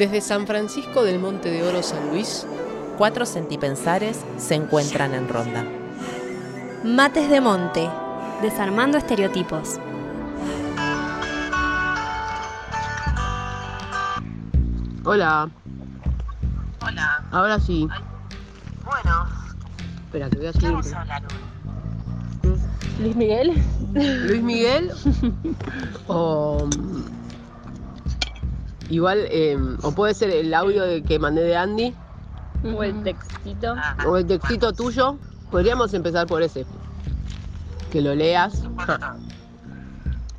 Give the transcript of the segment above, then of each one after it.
Desde San Francisco del Monte de Oro San Luis, cuatro centipensares se encuentran en ronda. Mates de Monte, desarmando estereotipos. Hola. Hola. Ahora sí. Bueno, Espera, que voy a ¿qué subir. vamos a hablar hoy? Luis Miguel. Luis Miguel o mm, igual eh, o puede ser el audio de que mandé de Andy O el textito. Ah, o el textito tuyo. Podríamos empezar por ese. Que lo leas. Ja.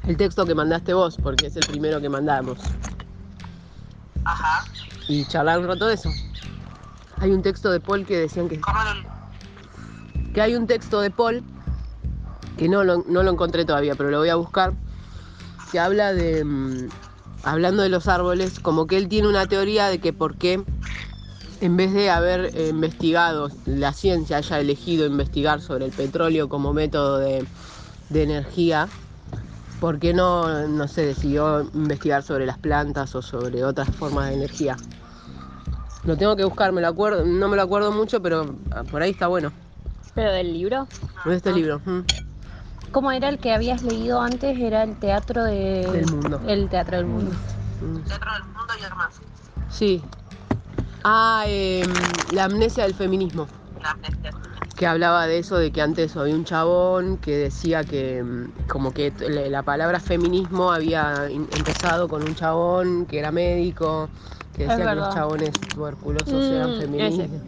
El texto que mandaste vos, porque es el primero que mandamos. Ajá. Y charlar un rato de eso. Hay un texto de Paul que decían que, ¿Cómo lo... que hay un texto de Paul que no lo, no lo encontré todavía, pero lo voy a buscar. Que habla de. Hablando de los árboles, como que él tiene una teoría de que por qué, en vez de haber eh, investigado, la ciencia haya elegido investigar sobre el petróleo como método de, de energía, ¿por qué no, no sé, decidió investigar sobre las plantas o sobre otras formas de energía? Lo tengo que buscar, me lo acuerdo, no me lo acuerdo mucho, pero ah, por ahí está bueno. Pero del libro. De este libro. mm. ¿Cómo era el que habías leído antes? Era el teatro de... Del mundo. El teatro del mundo. Mm. Teatro del mundo y demás. Sí. Ah, em, la amnesia del feminismo. La amnesia. Que hablaba de eso, de que antes había un chabón que decía que em, como que la la palabra feminismo había empezado con un chabón que era médico, que Es decía que los chabones tuberculosos Mm, eran ese. feministas.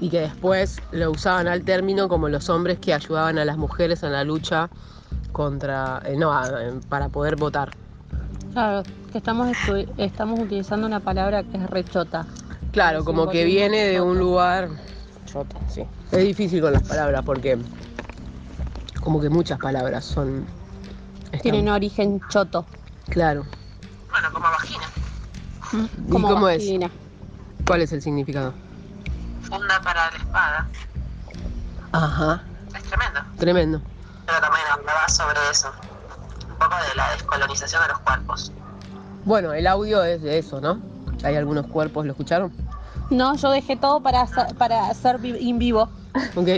Y que después lo usaban al término como los hombres que ayudaban a las mujeres en la lucha contra, eh, no, a- em, para poder votar. Claro, que estamos, estamos utilizando una palabra que es rechota. Claro, como que viene de un lugar choto, sí. Es difícil con las palabras porque como que muchas palabras son están- Tienen origen choto. claro. Bueno, como vagina. ¿Y Como cómo es? vagina. ¿Cuál es el significado? Ajá, Es tremendo. tremendo. Pero también hablaba sobre eso. Un poco de la descolonización de los cuerpos. Bueno, el audio es de eso, ¿no? Hay algunos cuerpos, ¿lo escucharon? No, yo dejé todo para, hacer- para hacer en vivo. Ok.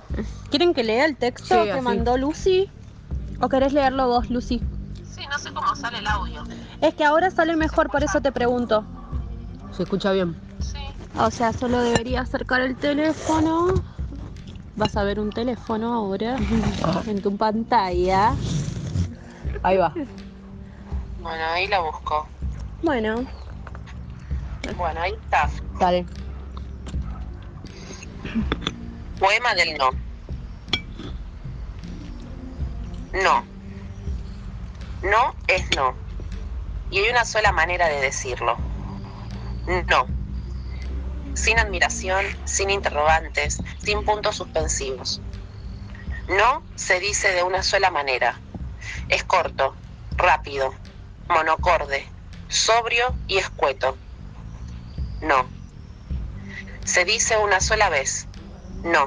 ¿Quieren que lea el texto Sí, que así. mandó Lucy? ¿O querés leerlo vos, Lucy? Sí, no sé cómo sale el audio. Es que ahora sale mejor, por eso te pregunto. ¿Se escucha bien? Sí. O sea, solo debería acercar el teléfono. Vas a ver un teléfono ahora en tu pantalla. Ahí va. Bueno, ahí la busco. Bueno, Bueno, ahí está. Dale. Poema del no. No. No es no. Y hay una sola manera de decirlo. No. Sin admiración, sin interrogantes, sin puntos suspensivos. No se dice de una sola manera. Es corto, rápido, monocorde, sobrio y escueto. No. Se dice una sola vez. No.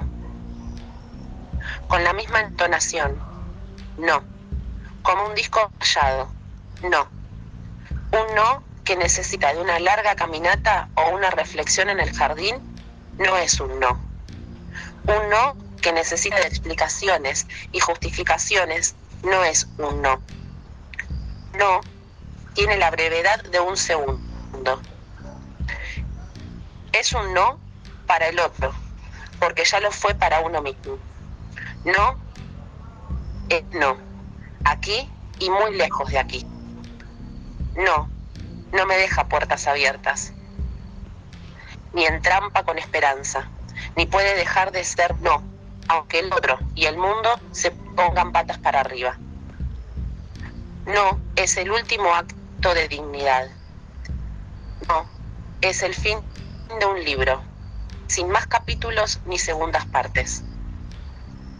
Con la misma entonación. No. Como un disco callado. No. Un no que necesita de una larga caminata o una reflexión en el jardín no es un no. Un no que necesita de explicaciones y justificaciones no es un no. No tiene la brevedad de un segundo. Es un no para el otro, porque ya lo fue para uno mismo. No es no, aquí y muy lejos de aquí. No, no me deja puertas abiertas, ni entrampa con esperanza, ni puede dejar de ser no, aunque el otro y el mundo se pongan patas para arriba. No es el último acto de dignidad. No, es el fin de un libro, sin más capítulos ni segundas partes.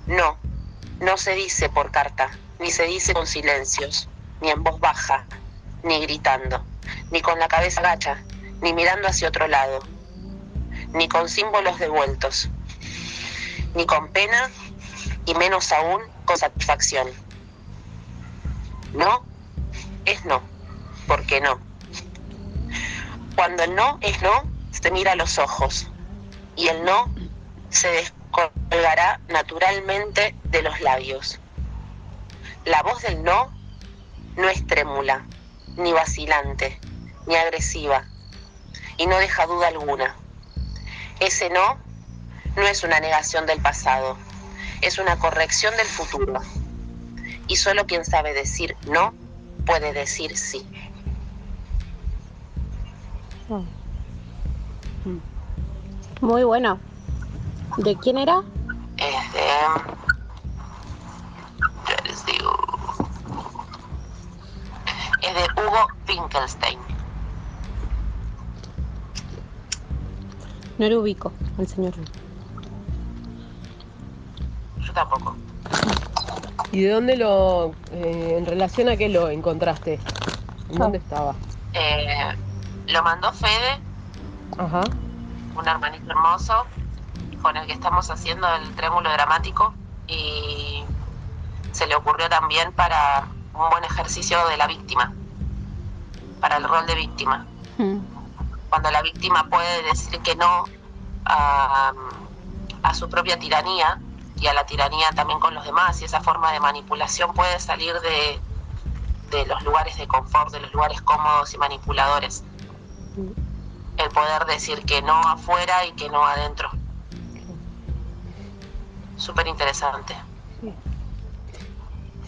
No, no se dice por carta, ni se dice con silencios, ni en voz baja, ni gritando, ni con la cabeza gacha, ni mirando hacia otro lado, ni con símbolos devueltos, ni con pena y menos aún con satisfacción. No es no, porque no. Cuando el no es no, se mira a los ojos y el no se descolgará naturalmente de los labios. La voz del no no es trémula, ni vacilante, ni agresiva, y no deja duda alguna. Ese no no es una negación del pasado, es una corrección del futuro. Y solo quien sabe decir no puede decir sí. Muy bueno. ¿De quién era? Es de. Ya les digo. Es de Hugo Finkelstein. No lo ubico, el señor. Yo tampoco. ¿Y de dónde lo, eh, en relación a qué lo encontraste? ¿En dónde estaba? Eh, lo mandó Fede, Ajá. un hermanito hermoso, con el que estamos haciendo el trémulo dramático. Y se le ocurrió también para un buen ejercicio de la víctima, para el rol de víctima. Mm. cuando la víctima puede decir que no a, a su propia tiranía y a la tiranía también con los demás y esa forma de manipulación puede salir de, de los lugares de confort, de los lugares cómodos y manipuladores. El poder decir que no afuera y que no adentro. Súper interesante. Sí,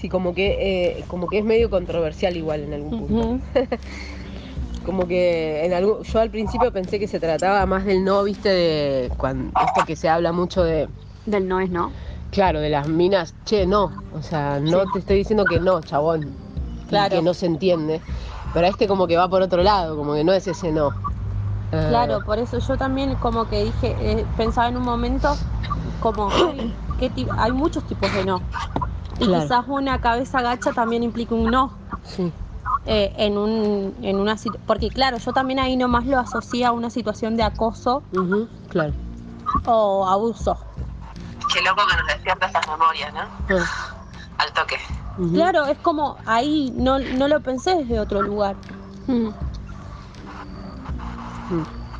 como que, eh, como que es medio controversial igual en algún punto. Como que en algún, yo al principio pensé que se trataba más del no, viste, de cuando, esto que se habla mucho de, Del no es no. claro, de las minas, che, no, o sea, no te estoy diciendo que no, chabón, y Claro. que no se entiende, pero este como que va por otro lado, como que no es ese no. Eh, Claro, por eso yo también como que dije, eh, pensaba en un momento como, "Ay, ¿qué hay muchos tipos de no. Claro. quizás una cabeza gacha también implica un no. Sí, eh, en, un, en una porque claro, yo también ahí nomás lo asocié a una situación de acoso claro. o abuso. Qué loco que nos despierta estas memorias, ¿no? Ah, Al toque. Claro, es como ahí no, no lo pensé desde otro lugar. Mm.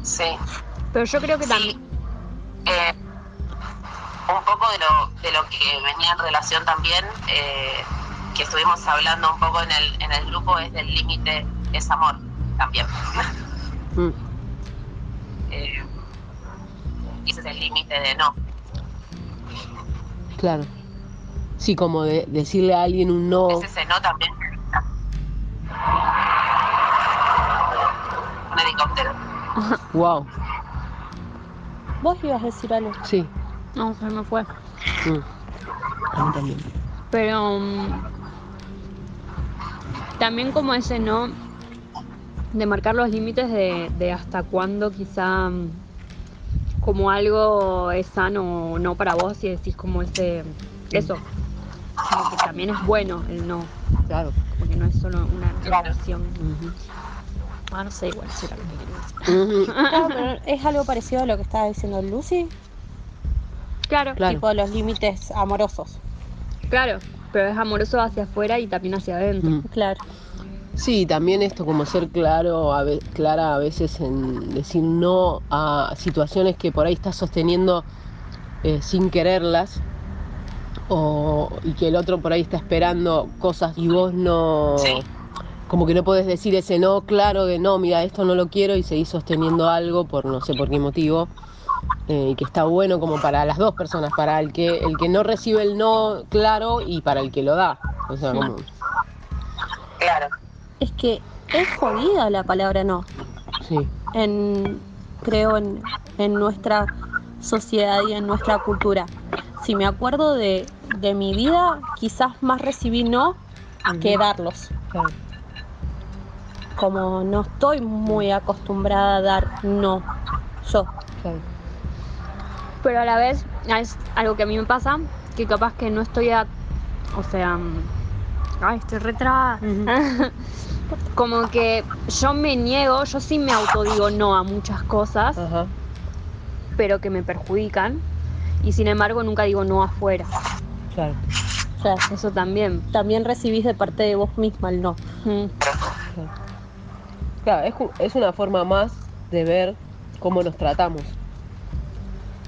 Sí. Pero yo creo que Sí. también... Eh, un poco de lo, de lo que venía en relación también, eh, que estuvimos hablando un poco en el, en el grupo, es del límite es amor también. Mm, Eh, y ese es el límite de no. claro. Sí, como de decirle a alguien un no. Es ese no también. Un helicóptero. Wow, Vos ibas a decir algo. sí. No, se me fue. mm. A mí también. Pero mm, también como ese no, de marcar los límites de, de hasta cuándo quizá mm, como algo es sano o no para vos y decís como ese, eso, como que también es bueno el no, Claro. porque no es solo una Claro. relación. ujú. Ah, no sé igual si era lo que quería decir. No, pero es algo parecido a lo que estaba diciendo Lucy. Claro, Claro. tipo los límites amorosos. Claro, pero es amoroso hacia afuera y también hacia adentro. Mm. Claro. Sí, también esto como ser claro, a ve- clara a veces en decir no a situaciones que por ahí estás sosteniendo eh, sin quererlas o, y que el otro por ahí está esperando cosas y vos no, Sí. como que no podés decir ese no claro de no, mira, esto no lo quiero y seguís sosteniendo algo por no sé por qué motivo eh, y que está bueno como para las dos personas, para el que, el que no recibe el no claro y para el que lo da. O sea, como, Claro. Es que es jodida la palabra no. sí. en, creo, en, en nuestra sociedad y en nuestra cultura. Si me acuerdo de, de mi vida, quizás más recibí no que darlos. Claro. Como no estoy muy acostumbrada a dar no, yo. Claro. Pero a la vez es algo que a mí me pasa, que capaz que no estoy a... O sea... mm, Ay, estoy retrás. Como que yo me niego, yo sí me autodigo no a muchas cosas, Ajá. pero que me perjudican. Y sin embargo nunca digo no afuera. Claro. O sea, Eso también. también recibís de parte de vos misma el no. Mm. Claro, es, es una forma más de ver cómo nos tratamos.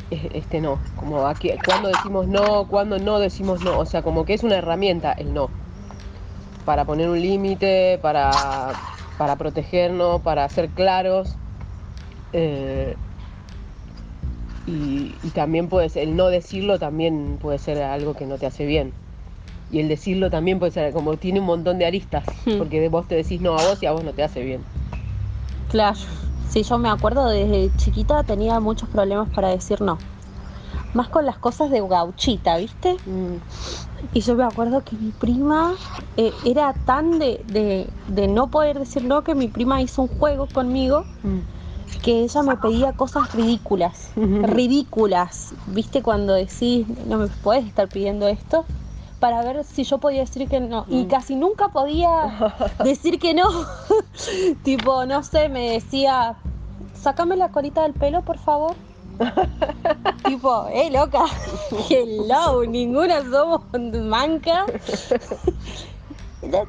Es- Este no, como aquí, cuando decimos no, cuando no decimos no, o sea, como que es una herramienta el no, para poner un límite, para, para protegernos, para ser claros. eh, y, y también puede ser, el no decirlo también puede ser algo que no te hace bien. Y el decirlo también puede ser, como tiene un montón de aristas, Hmm. porque de vos te decís no a vos y a vos no te hace bien. Claro. Sí, yo me acuerdo desde chiquita tenía muchos problemas para decir no. Más con las cosas de gauchita, ¿viste? Y yo me acuerdo que mi prima eh, era tan de, de, de no poder decir no que mi prima hizo un juego conmigo que ella me pedía cosas ridículas, ridículas, ¿viste? Cuando decís, no me puedes estar pidiendo esto, para ver si yo podía decir que no. Y casi nunca podía decir que no. tipo, no sé, me decía, sácame la colita del pelo, por favor. tipo, eh, loca, hello, ninguna somos manca. Dale.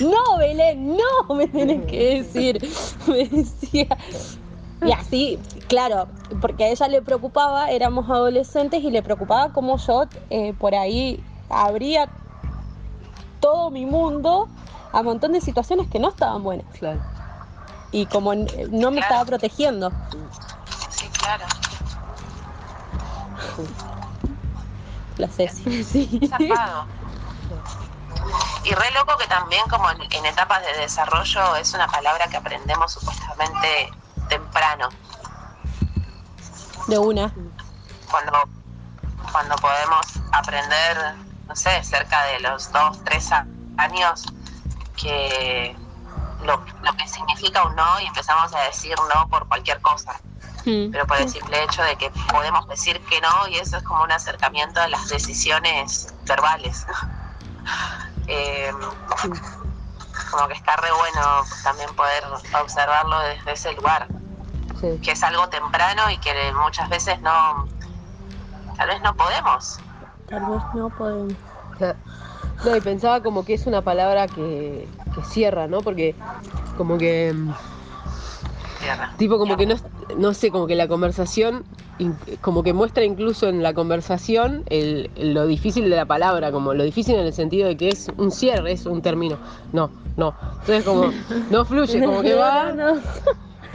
No, Belén, no, me tenés que decir. Me decía. Y así, claro, porque a ella le preocupaba, éramos adolescentes y le preocupaba cómo yo eh, por ahí abría todo mi mundo a un montón de situaciones que no estaban buenas. Claro. Y como no me estaba protegiendo. Sí, claro. La Ceci. Sí. Zafado. Y re loco que también como en, en etapas de desarrollo es una palabra que aprendemos supuestamente temprano, De una. cuando, cuando podemos aprender, no sé, cerca de los dos, tres años, que lo, lo que significa un no y empezamos a decir no por cualquier cosa. Mm. pero por el simple hecho de que podemos decir que no y eso es como un acercamiento a las decisiones verbales. Eh, como que está re bueno también poder observarlo desde ese lugar, Sí. que es algo temprano y que muchas veces no, tal vez no podemos. Tal vez no podemos. No, y pensaba como que es una palabra que, que cierra, ¿no? Porque como que, mm, Tierra. tipo como que no, no sé, como que la conversación, in- como que muestra incluso en la conversación el, lo difícil de la palabra, como lo difícil en el sentido de que es un cierre, es un término. No, no. Entonces como no fluye, como que va, No, no.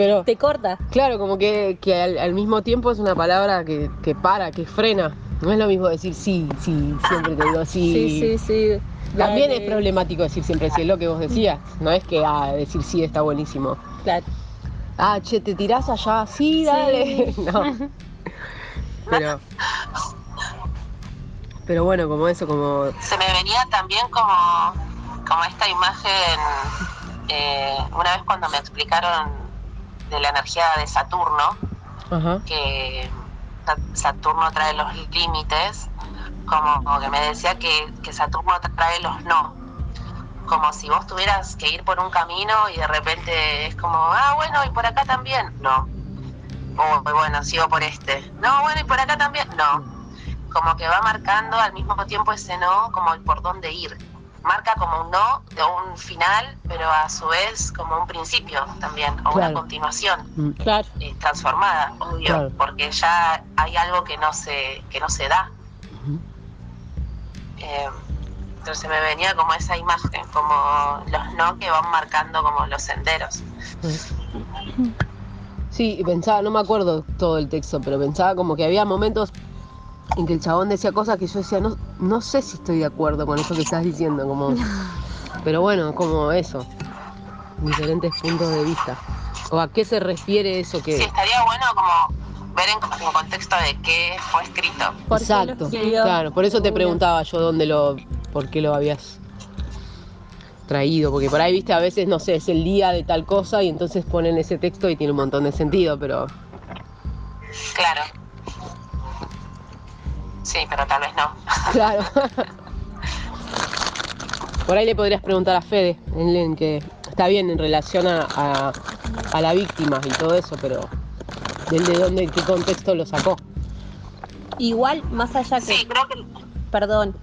Pero Te corta. claro, como que, que al, al mismo tiempo es una palabra que, que para, que frena. No es lo mismo decir sí, sí, siempre te digo sí. Sí, sí, sí. También Dale. es problemático decir siempre sí, es lo que vos decías. No es que ah, decir sí está buenísimo. Claro. Ah, che, te tirás allá, sí, dale. No. Pero. Pero bueno, como eso, como. Se me venía también como, como esta imagen, eh, una vez cuando me explicaron de la energía de Saturno, que Sa- Saturno trae los límites, como, como que me decía que, que Saturno trae los no. Como si vos tuvieras que ir por un camino y de repente es como, ah, bueno, y por acá también. No. O bueno, sigo por este. No, bueno, y por acá también. No. Como que va marcando al mismo tiempo ese no, como el por dónde ir. Marca como un no de un final, pero a su vez como un principio también, o una continuación Mm, Claro. eh, transformada, obvio, Claro. porque ya hay algo que no se, que no se da. Eh, entonces me venía como esa imagen, como los no que van marcando como los senderos. Sí, pensaba, no me acuerdo todo el texto, pero pensaba como que había momentos en que el chabón decía cosas que yo decía, no, no sé si estoy de acuerdo con eso que estás diciendo, como. Pero bueno, como eso. Diferentes puntos de vista. ¿O a qué se refiere eso que.? Sí, estaría bueno como ver en, en contexto de qué fue escrito. ¿Por qué lo Exacto, claro, por eso te preguntaba yo dónde lo, por qué lo habías traído, porque por ahí, viste, a veces, no sé, es el día de tal cosa y entonces ponen ese texto y tiene un montón de sentido, pero Claro. Sí, pero tal vez no. claro. por ahí le podrías preguntar a Fede, en, en que está bien en relación a, a, a la víctima y todo eso, pero del de dónde, qué contexto lo sacó. Igual, más allá que. Sí, creo que Perdón.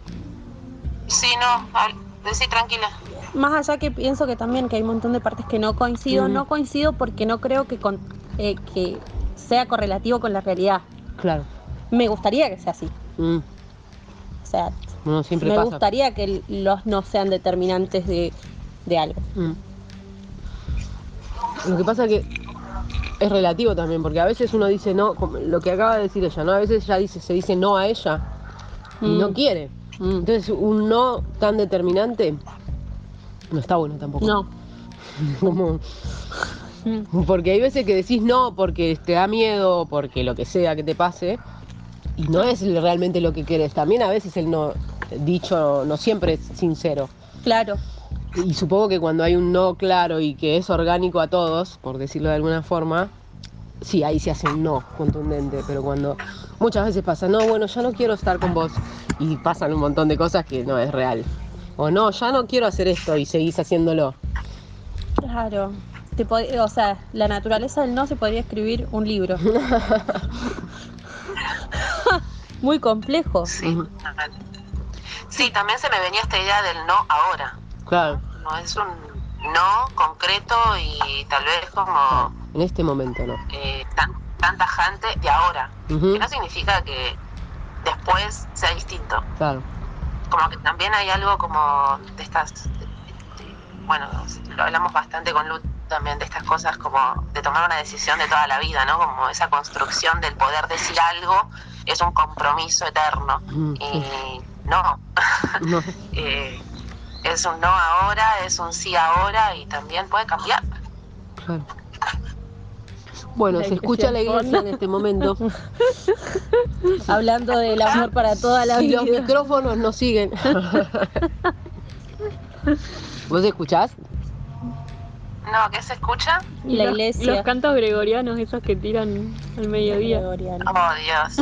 sí, no, al- decí tranquila. Más allá que pienso que también que hay un montón de partes que no coincido, no coincido porque no creo que, con- eh, que sea correlativo con la realidad. Claro. Me gustaría que sea así. Mm. O sea, siempre me pasa. gustaría que los no sean determinantes de, de algo. Mm. Lo que pasa que es relativo también, porque a veces uno dice no, como lo que acaba de decir ella, ¿no? A veces ella dice, se dice no a ella y Mm. no quiere. Mm. Entonces un no tan determinante no está bueno tampoco. No. Como- porque hay veces que decís no porque te da miedo, porque lo que sea que te pase, y no es realmente lo que querés. También a veces el no dicho no siempre es sincero. Claro. Y supongo que cuando hay un no claro y que es orgánico a todos, por decirlo de alguna forma, sí, ahí se hace un no contundente, pero cuando muchas veces pasa, no, bueno, ya no quiero estar con vos y pasan un montón de cosas que no es real. O no, ya no quiero hacer esto y seguís haciéndolo. Claro. Te o sea, la naturaleza del no se podría escribir un libro. Muy complejo. Sí, total. Sí, también se me venía esta idea del no ahora. Claro, No es un no concreto y tal vez como en este momento no. eh, tan, tan tajante de ahora. Que no significa que después sea distinto. Claro, Como que también hay algo como de estas, de- de- bueno, lo hablamos bastante con Lu también de estas cosas como de tomar una decisión de toda la vida, ¿no? Como esa construcción del poder decir algo es un compromiso eterno. Ujú, sí. Y no, no, eh, es un no ahora, es un sí ahora y también puede cambiar. claro. Bueno, se escucha la iglesia en este momento. Hablando del amor para toda la vida. los micrófonos nos siguen. ¿Vos escuchás? No, ¿qué se escucha? Y La los, iglesia. Los cantos gregorianos, esos que tiran al mediodía. Oh, Dios.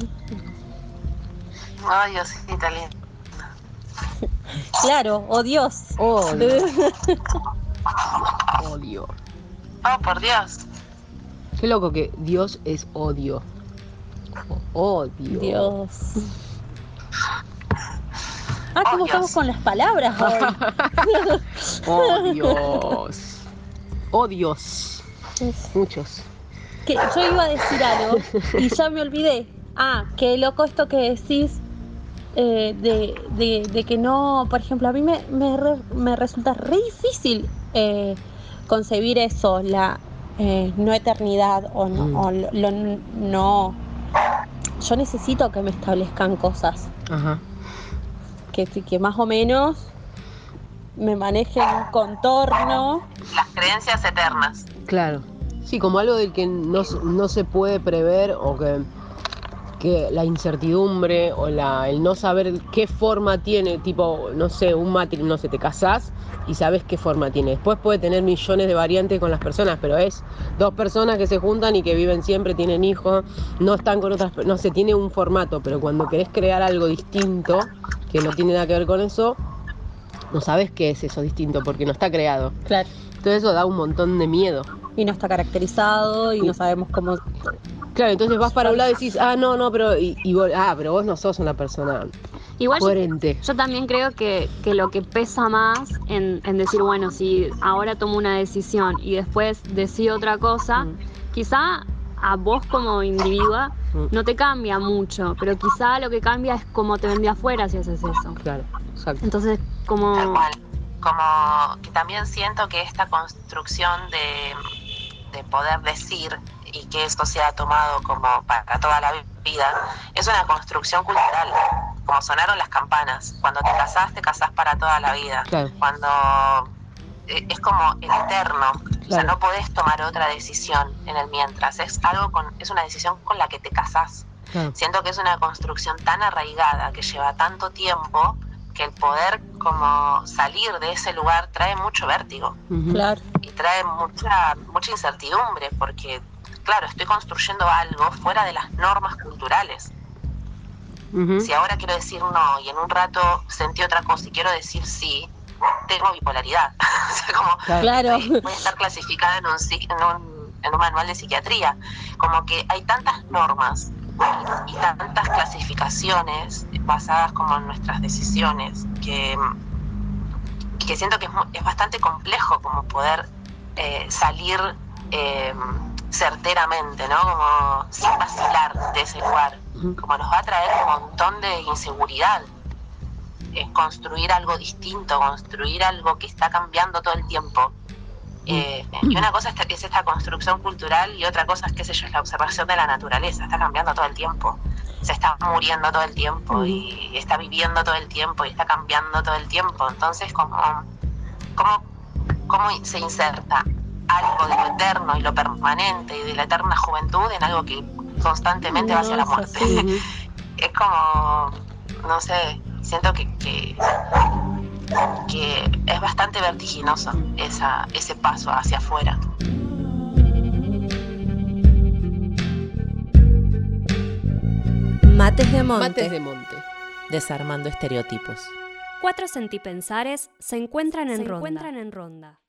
Oh, Diosita lindo. Claro, oh Dios. Oh, Dios. Odio. Oh, por Dios. Qué loco que Dios es odio. Odio. Dios. Ah, Oh, ¿cómo Dios. estamos con las palabras hoy? Oh, Dios. Oh, Dios. Muchos. Que yo iba a decir algo y ya me olvidé. Ah, qué loco esto que decís eh, de, de- de que no, por ejemplo, a mí me, me, re- me resulta re difícil eh, concebir eso, la eh, no eternidad o no, Mm. o lo- no. Yo necesito que me establezcan cosas Ajá. Que, que más o menos me manejen un contorno. Las creencias eternas. Claro. Sí, como algo del que no, no se puede prever o que, que la incertidumbre o la, el no saber qué forma tiene, tipo, no sé, un matrimonio, no sé, te casás y sabes qué forma tiene. Después puede tener millones de variantes con las personas, pero es dos personas que se juntan y que viven siempre, tienen hijos, no están con otras, no sé, tiene un formato, pero cuando querés crear algo distinto, que no tiene nada que ver con eso, no sabes qué es eso distinto porque no está creado. Claro. Entonces eso da un montón de miedo. Y no está caracterizado y no sabemos cómo. Claro, entonces vas para un lado y decís, ah, no, no, pero, y, y vos- ah, pero vos no sos una persona Igual yo, coherente. yo también creo que, que lo que pesa más en, en decir, bueno, si ahora tomo una decisión y después decido otra cosa, Mm. quizá a vos como individua Mm. no te cambia mucho, pero quizá lo que cambia es cómo te vendía afuera si haces eso. Claro, exacto. Entonces, como... Tal cual. Como que también siento que esta construcción de, de poder decir y que esto sea tomado como para toda la vida, es una construcción cultural. Como sonaron las campanas. Cuando te casás, te casás para toda la vida. Claro. Cuando es como el eterno. O sea, Claro. no podés tomar otra decisión en el mientras. Es algo con, es una decisión con la que te casás. Claro. Siento que es una construcción tan arraigada que lleva tanto tiempo que el poder como salir de ese lugar trae mucho vértigo. Claro. y trae mucha mucha incertidumbre porque claro estoy construyendo algo fuera de las normas culturales Ujú. si ahora quiero decir no y en un rato sentí otra cosa y quiero decir sí tengo bipolaridad o sea como Claro. estoy- voy a estar clasificada en un, en un en un manual de psiquiatría como que hay tantas normas y tantas clasificaciones basadas como en nuestras decisiones que, que siento que es, mu- es bastante complejo como poder eh, salir eh, certeramente, ¿no? Como sin vacilar de ese lugar. Como nos va a traer un montón de inseguridad. Es construir algo distinto, construir algo que está cambiando todo el tiempo. Eh, y una cosa es esta- es esta construcción cultural y otra cosa es, qué sé yo, es la observación de la naturaleza. Está cambiando todo el tiempo. Se está muriendo todo el tiempo y está viviendo todo el tiempo y está cambiando todo el tiempo. Entonces, como, ¿cómo, cómo se inserta algo de lo eterno y lo permanente y de la eterna juventud en algo que constantemente va hacia la muerte? es como, no sé, siento que, que, que es bastante vertiginoso esa, ese paso hacia afuera. Mates de Monte. Mates de monte. Desarmando estereotipos. Cuatro sentipensares se encuentran en Se ronda. encuentran en ronda.